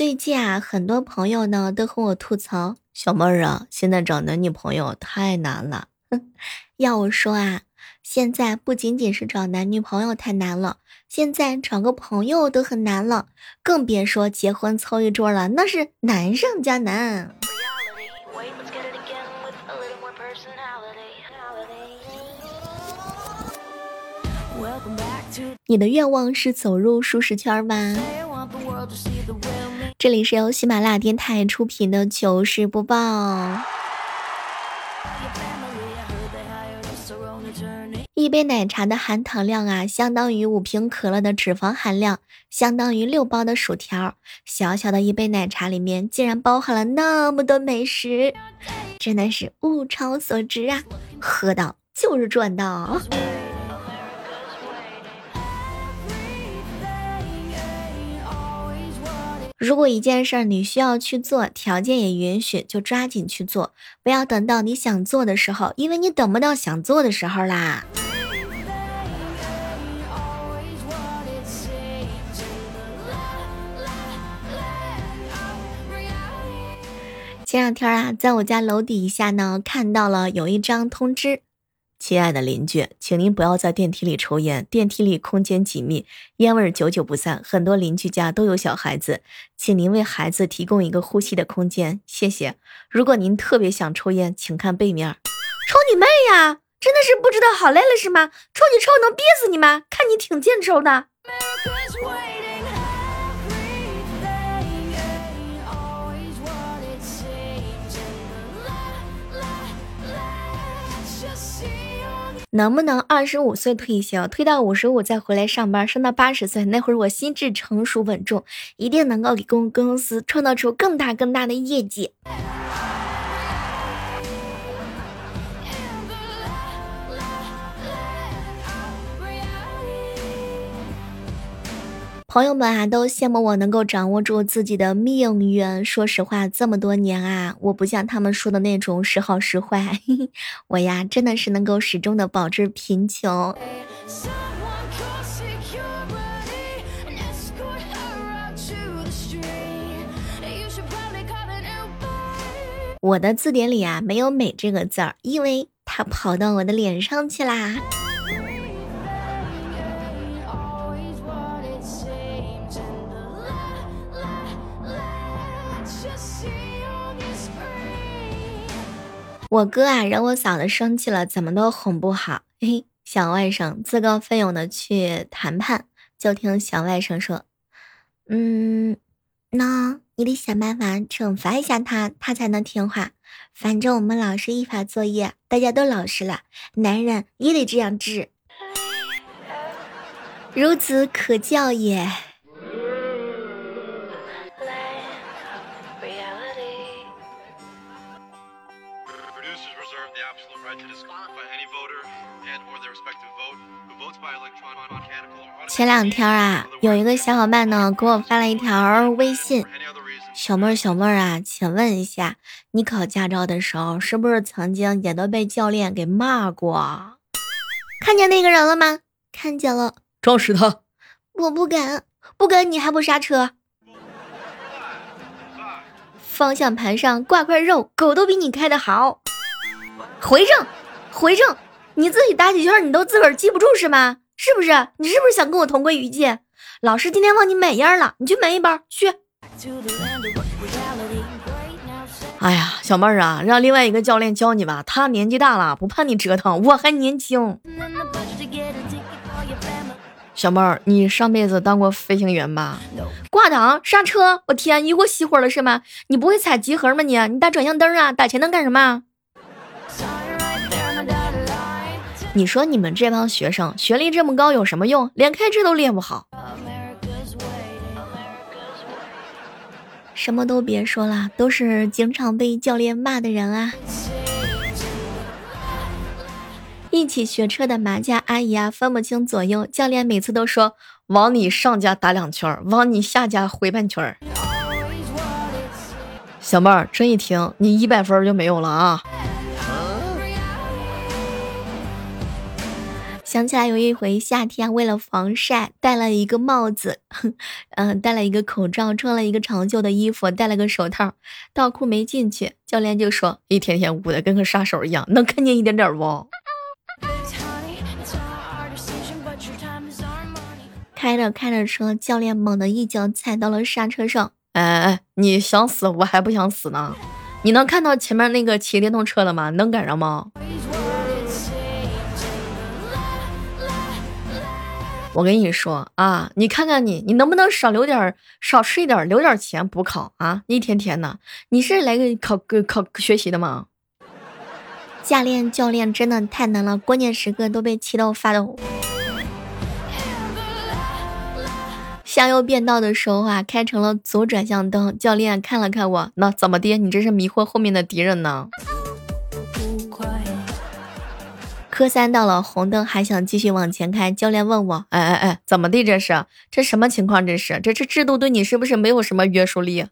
最近啊，很多朋友呢都和我吐槽，小妹儿啊，现在找男女朋友太难了。要我说啊，现在不仅仅是找男女朋友太难了，现在找个朋友都很难了，更别说结婚凑一桌了，那是难上加难。你的愿望是走入舒适圈吗？这里是由喜马拉雅电台出品的糗事播报。一杯奶茶的含糖量啊，相当于五瓶可乐的脂肪含量，相当于六包的薯条。小小的一杯奶茶里面，竟然包含了那么多美食，真的是物超所值啊！喝到就是赚到。如果一件事儿你需要去做，条件也允许，就抓紧去做，不要等到你想做的时候，因为你等不到想做的时候啦。前两天啊，在我家楼底下呢，看到了有一张通知。亲爱的邻居，请您不要在电梯里抽烟，电梯里空间紧密，烟味儿久久不散。很多邻居家都有小孩子，请您为孩子提供一个呼吸的空间，谢谢。如果您特别想抽烟，请看背面。抽你妹呀！真的是不知道好累了是吗？抽你抽能憋死你吗？看你挺健抽的。能不能二十五岁退休，退到五十五再回来上班，上到八十岁那会儿，我心智成熟稳重，一定能够给公公司创造出更大更大的业绩。朋友们啊，都羡慕我能够掌握住自己的命运。说实话，这么多年啊，我不像他们说的那种时好时坏，我呀真的是能够始终的保持贫穷。我的字典里啊没有“美”这个字儿，因为它跑到我的脸上去啦。我哥啊，惹我嫂子生气了，怎么都哄不好。嘿，小外甥自告奋勇的去谈判，就听小外甥说：“嗯，那你得想办法惩罚一下他，他才能听话。反正我们老师依法作业，大家都老实了，男人也得这样治。孺子可教也。”前两天啊，有一个小伙伴呢给我发了一条微信，小妹儿小妹儿啊，请问一下，你考驾照的时候是不是曾经也都被教练给骂过？看见那个人了吗？看见了，撞死他！我不敢，不敢，你还不刹车？方向盘上挂块肉，狗都比你开的好。回正，回正，你自己打几圈你都自个儿记不住是吗？是不是？你是不是想跟我同归于尽？老师今天忘你美烟了，你去美一包去。哎呀，小妹儿啊，让另外一个教练教你吧，他年纪大了，不怕你折腾，我还年轻。小妹儿，你上辈子当过飞行员吧？挂档刹车，我天，一锅熄火了是吗？你不会踩集合吗？你你打转向灯啊？打前灯干什么？你说你们这帮学生学历这么高有什么用？连开车都练不好。什么都别说了，都是经常被教练骂的人啊！一起学车的麻将阿姨啊，分不清左右，教练每次都说往你上家打两圈，往你下家回半圈。小妹儿，这一听你一百分就没有了啊！想起来有一回夏天，为了防晒，戴了一个帽子，嗯，戴了一个口罩，穿了一个长袖的衣服，戴了个手套，倒库没进去，教练就说：“一天天捂的跟个杀手一样，能看见一点点不？”开着开着车，教练猛地一脚踩到了刹车上。哎哎，你想死，我还不想死呢。你能看到前面那个骑电动车的吗？能赶上吗？我跟你说啊，你看看你，你能不能少留点，少吃一点，留点钱补考啊？一天天的，你是来个考个考学习的吗？教练教练真的太难了，关键时刻都被气到发抖。向右变道的时候啊，开成了左转向灯。教练看了看我，那怎么的？你这是迷惑后面的敌人呢？科三到了红灯，还想继续往前开。教练问我，哎哎哎，怎么的？这是这什么情况？这是这这制度对你是不是没有什么约束力？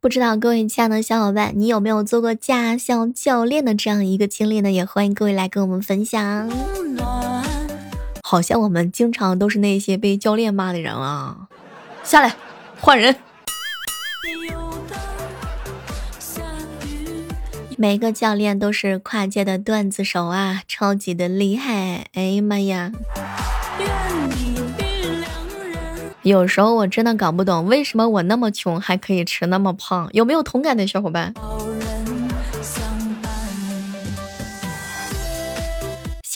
不知道各位亲爱的小伙伴，你有没有做过驾校教练的这样一个经历呢？也欢迎各位来跟我们分享。好像我们经常都是那些被教练骂的人啊！下来，换人。每个教练都是跨界的段子手啊，超级的厉害！哎呀妈呀！有时候我真的搞不懂，为什么我那么穷还可以吃那么胖？有没有同感的小伙伴？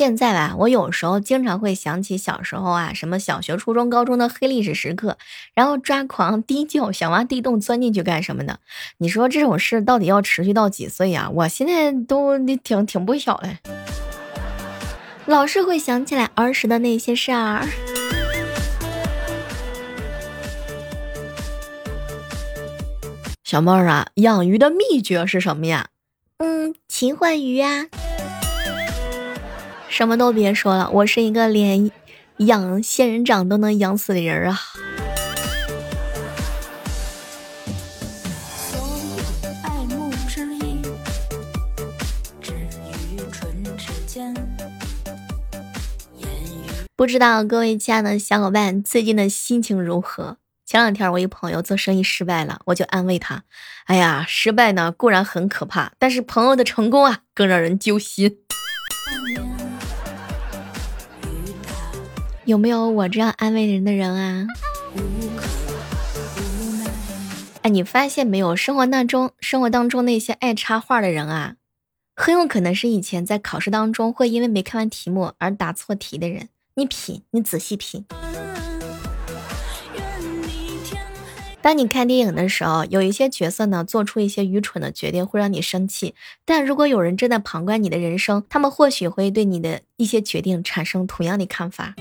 现在吧，我有时候经常会想起小时候啊，什么小学、初中、高中的黑历史时刻，然后抓狂、低叫、想挖地洞钻进去干什么的。你说这种事到底要持续到几岁呀？我现在都挺挺不小的，老是会想起来儿时的那些事儿。小妹儿啊，养鱼的秘诀是什么呀？嗯，勤换鱼啊。什么都别说了，我是一个连养仙人掌都能养死的人啊。不知道各位亲爱的小伙伴最近的心情如何？前两天我一朋友做生意失败了，我就安慰他：“哎呀，失败呢固然很可怕，但是朋友的成功啊更让人揪心。”有没有我这样安慰人的人啊？哎，你发现没有，生活当中，生活当中那些爱插话的人啊，很有可能是以前在考试当中会因为没看完题目而答错题的人。你品，你仔细品。当你看电影的时候，有一些角色呢做出一些愚蠢的决定，会让你生气。但如果有人正在旁观你的人生，他们或许会对你的一些决定产生同样的看法。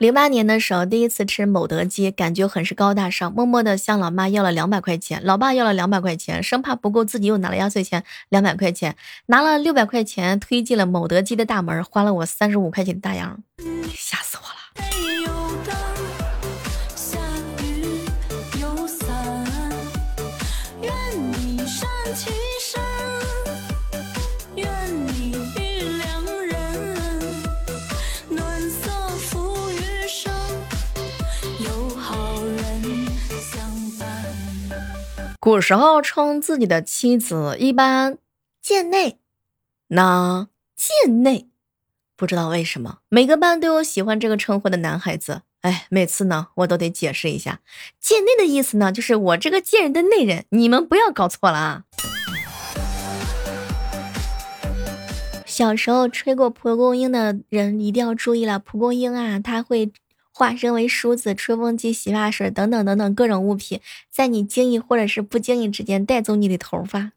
零八年的时候，第一次吃某德鸡，感觉很是高大上，默默的向老妈要了两百块钱，老爸要了两百块钱，生怕不够，自己又拿了压岁钱两百块钱，拿了六百块钱推进了某德鸡的大门，花了我三十五块钱的大洋，吓死我了。古时候称自己的妻子一般贱内，那贱内，不知道为什么每个班都有喜欢这个称呼的男孩子。哎，每次呢我都得解释一下，贱内的意思呢，就是我这个贱人的内人，你们不要搞错了啊。小时候吹过蒲公英的人一定要注意了，蒲公英啊，它会。化身为梳子、吹风机、洗发水等等等等各种物品，在你经意或者是不经意之间带走你的头发。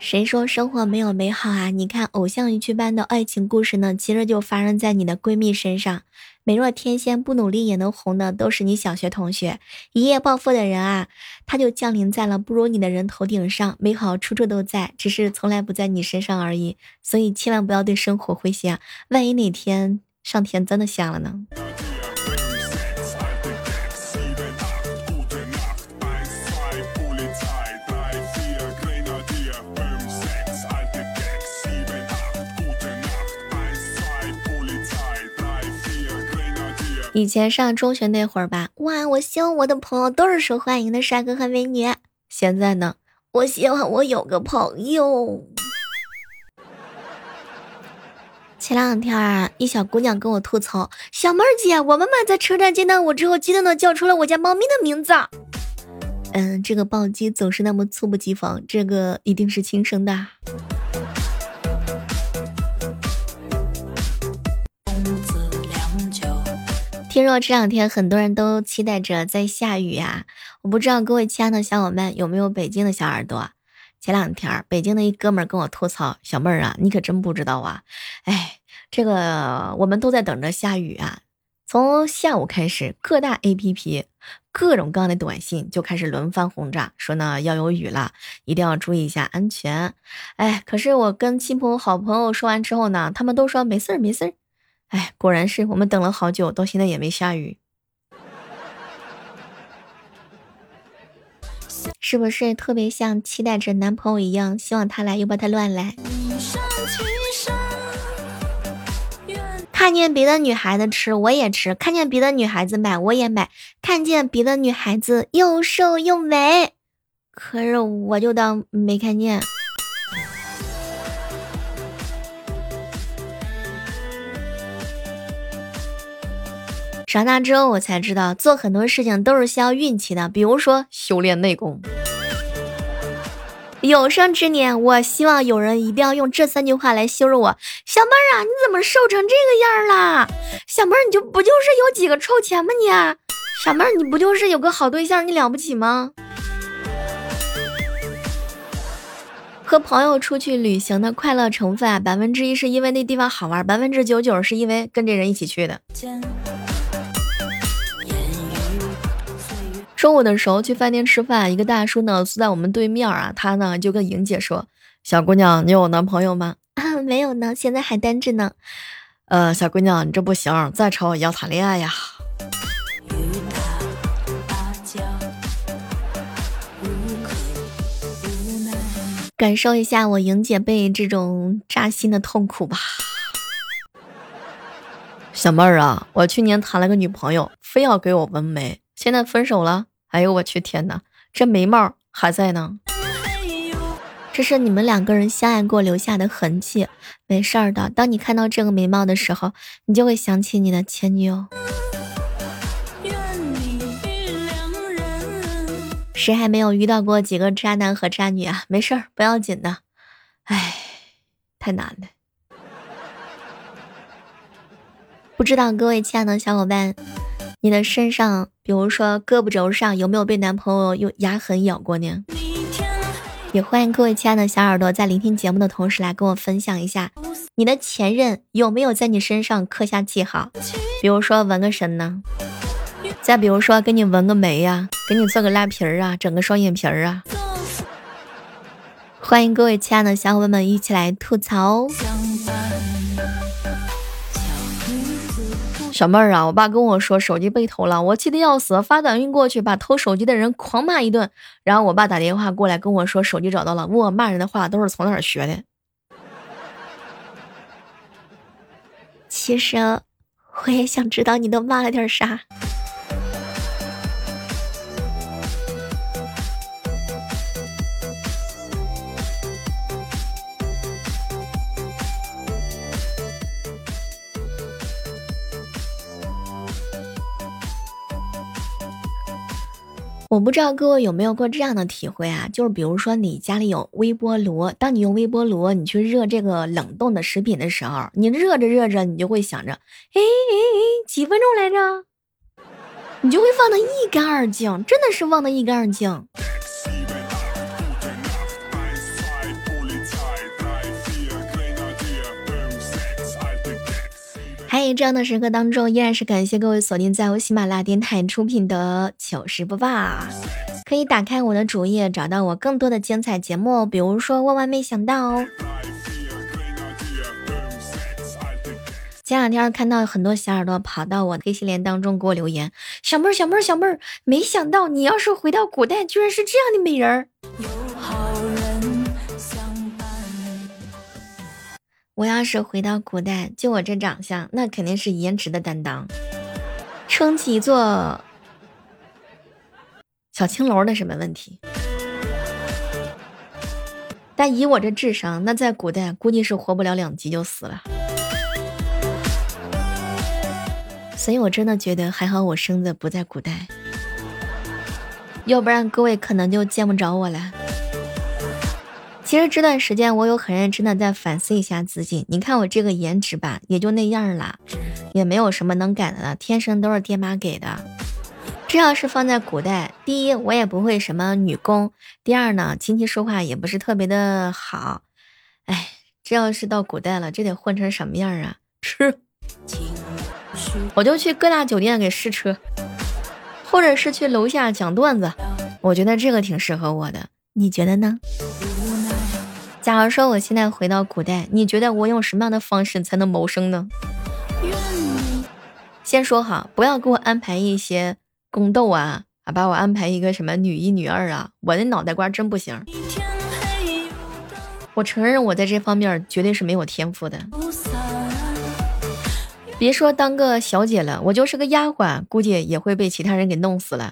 谁说生活没有美好啊？你看偶像剧般的爱情故事呢，其实就发生在你的闺蜜身上。美若天仙，不努力也能红的，都是你小学同学。一夜暴富的人啊，他就降临在了不如你的人头顶上。美好处处都在，只是从来不在你身上而已。所以千万不要对生活灰心啊！万一哪天上天真的瞎了呢？以前上中学那会儿吧，哇，我希望我的朋友都是受欢迎的帅哥和美女。现在呢，我希望我有个朋友。前两天啊，一小姑娘跟我吐槽：“小妹儿姐，我妈妈在车站见到我之后，激动的叫出了我家猫咪的名字。”嗯，这个暴击总是那么猝不及防，这个一定是亲生的。听说这两天很多人都期待着在下雨啊，我不知道各位亲爱的小伙伴有没有北京的小耳朵。前两天北京的一哥们儿跟我吐槽：“小妹儿啊，你可真不知道啊，哎，这个我们都在等着下雨啊。从下午开始，各大 APP 各种各样的短信就开始轮番轰炸，说呢要有雨了，一定要注意一下安全。哎，可是我跟亲朋好朋友说完之后呢，他们都说没事儿没事儿。哎，果然是我们等了好久，到现在也没下雨。”是不是特别像期待着男朋友一样，希望他来又怕他乱来？看见别的女孩子吃我也吃，看见别的女孩子买我也买，看见别的女孩子又瘦又美，可是我就当没看见。长大之后，我才知道做很多事情都是需要运气的，比如说修炼内功。有生之年，我希望有人一定要用这三句话来羞辱我。小妹儿啊，你怎么瘦成这个样啦？小妹儿，你就不就是有几个臭钱吗你？小妹儿，你不就是有个好对象，你了不起吗？和朋友出去旅行的快乐成分啊，百分之一是因为那地方好玩，百分之九九是因为跟这人一起去的。中午的时候去饭店吃饭，一个大叔呢坐在我们对面啊，他呢就跟莹姐说：“小姑娘，你有男朋友吗？”“啊，没有呢，现在还单着呢。”“呃，小姑娘，你这不行，再丑也要谈恋爱呀。”感受一下我莹姐被这种扎心的痛苦吧。小妹儿啊，我去年谈了个女朋友，非要给我纹眉。现在分手了，哎呦我去天哪，这眉毛还在呢。这是你们两个人相爱过留下的痕迹，没事儿的。当你看到这个眉毛的时候，你就会想起你的前女友。谁还没有遇到过几个渣男和渣女啊？没事儿，不要紧的。哎，太难了。不知道各位亲爱的小伙伴。你的身上，比如说胳膊肘上，有没有被男朋友用牙痕咬过呢？也欢迎各位亲爱的小耳朵在聆听节目的同时来跟我分享一下，你的前任有没有在你身上刻下记号？比如说纹个身呢？再比如说给你纹个眉呀，给你做个拉皮儿啊，整个双眼皮儿啊？欢迎各位亲爱的小伙伴们一起来吐槽。小妹儿啊，我爸跟我说手机被偷了，我气的要死，发短信过去把偷手机的人狂骂一顿。然后我爸打电话过来跟我说手机找到了，问我骂人的话都是从哪儿学的。其实我也想知道你都骂了点啥。我不知道各位有没有过这样的体会啊？就是比如说你家里有微波炉，当你用微波炉你去热这个冷冻的食品的时候，你热着热着，你就会想着，哎哎哎，几分钟来着？你就会忘得一干二净，真的是忘得一干二净。在这样的时刻当中，依然是感谢各位锁定在由喜马拉雅电台出品的糗事播报。可以打开我的主页，找到我更多的精彩节目，比如说万万没想到哦。前两天看到很多小耳朵跑到我的黑心莲当中给我留言：“小妹儿，小妹儿，小妹儿，没想到你要是回到古代，居然是这样的美人儿。”我要是回到古代，就我这长相，那肯定是颜值的担当。撑起一座小青楼那是没问题。但以我这智商，那在古代估计是活不了两集就死了。所以我真的觉得还好，我生的不在古代，要不然各位可能就见不着我了。其实这段时间我有很认真的在反思一下自己，你看我这个颜值吧，也就那样啦，也没有什么能改的了，天生都是爹妈给的。这要是放在古代，第一我也不会什么女工，第二呢亲戚说话也不是特别的好。哎，这要是到古代了，这得混成什么样啊？吃，我就去各大酒店给试车，或者是去楼下讲段子，我觉得这个挺适合我的，你觉得呢？假如说我现在回到古代，你觉得我用什么样的方式才能谋生呢？先说好，不要给我安排一些。宫斗啊，啊，把我安排一个什么女一、女二啊，我的脑袋瓜真不行。我承认我在这方面绝对是没有天赋的。别说当个小姐了，我就是个丫鬟，估计也会被其他人给弄死了。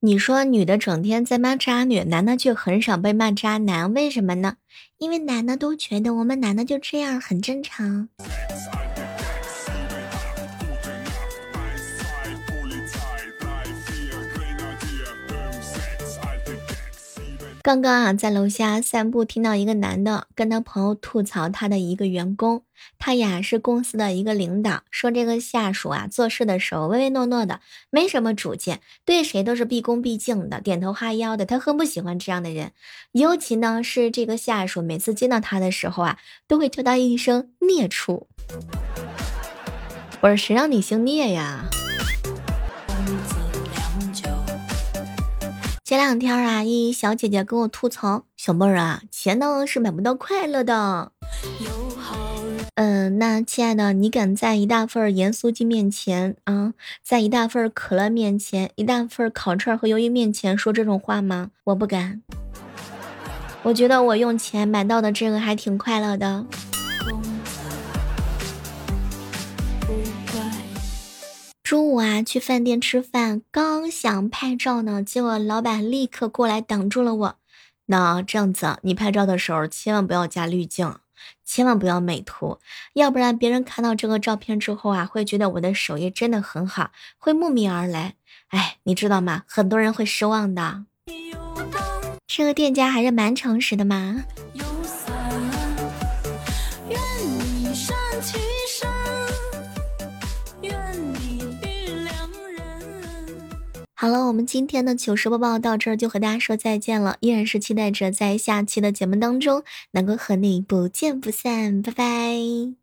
你说女的整天在骂渣女，男的却很少被骂渣男，为什么呢？因为男的都觉得我们男的就这样很正常。刚刚啊，在楼下散步，听到一个男的跟他朋友吐槽他的一个员工，他呀是公司的一个领导，说这个下属啊做事的时候唯唯诺诺的，没什么主见，对谁都是毕恭毕敬的，点头哈腰的，他很不喜欢这样的人。尤其呢是这个下属，每次见到他的时候啊，都会叫他一声孽畜。不是谁让你姓聂呀？前两天啊，一小姐姐跟我吐槽：“小妹儿啊，钱呢是买不到快乐的。”嗯，那亲爱的，你敢在一大份盐酥鸡面前啊，在一大份可乐面前，一大份烤串和鱿鱼面前说这种话吗？我不敢。我觉得我用钱买到的这个还挺快乐的。中午啊，去饭店吃饭，刚想拍照呢，结果老板立刻过来挡住了我。那这样子，你拍照的时候千万不要加滤镜，千万不要美图，要不然别人看到这个照片之后啊，会觉得我的手艺真的很好，会慕名而来。哎，你知道吗？很多人会失望的。这个店家还是蛮诚实的嘛。好了，我们今天的糗事播报到这儿就和大家说再见了，依然是期待着在下期的节目当中能够和你不见不散，拜拜。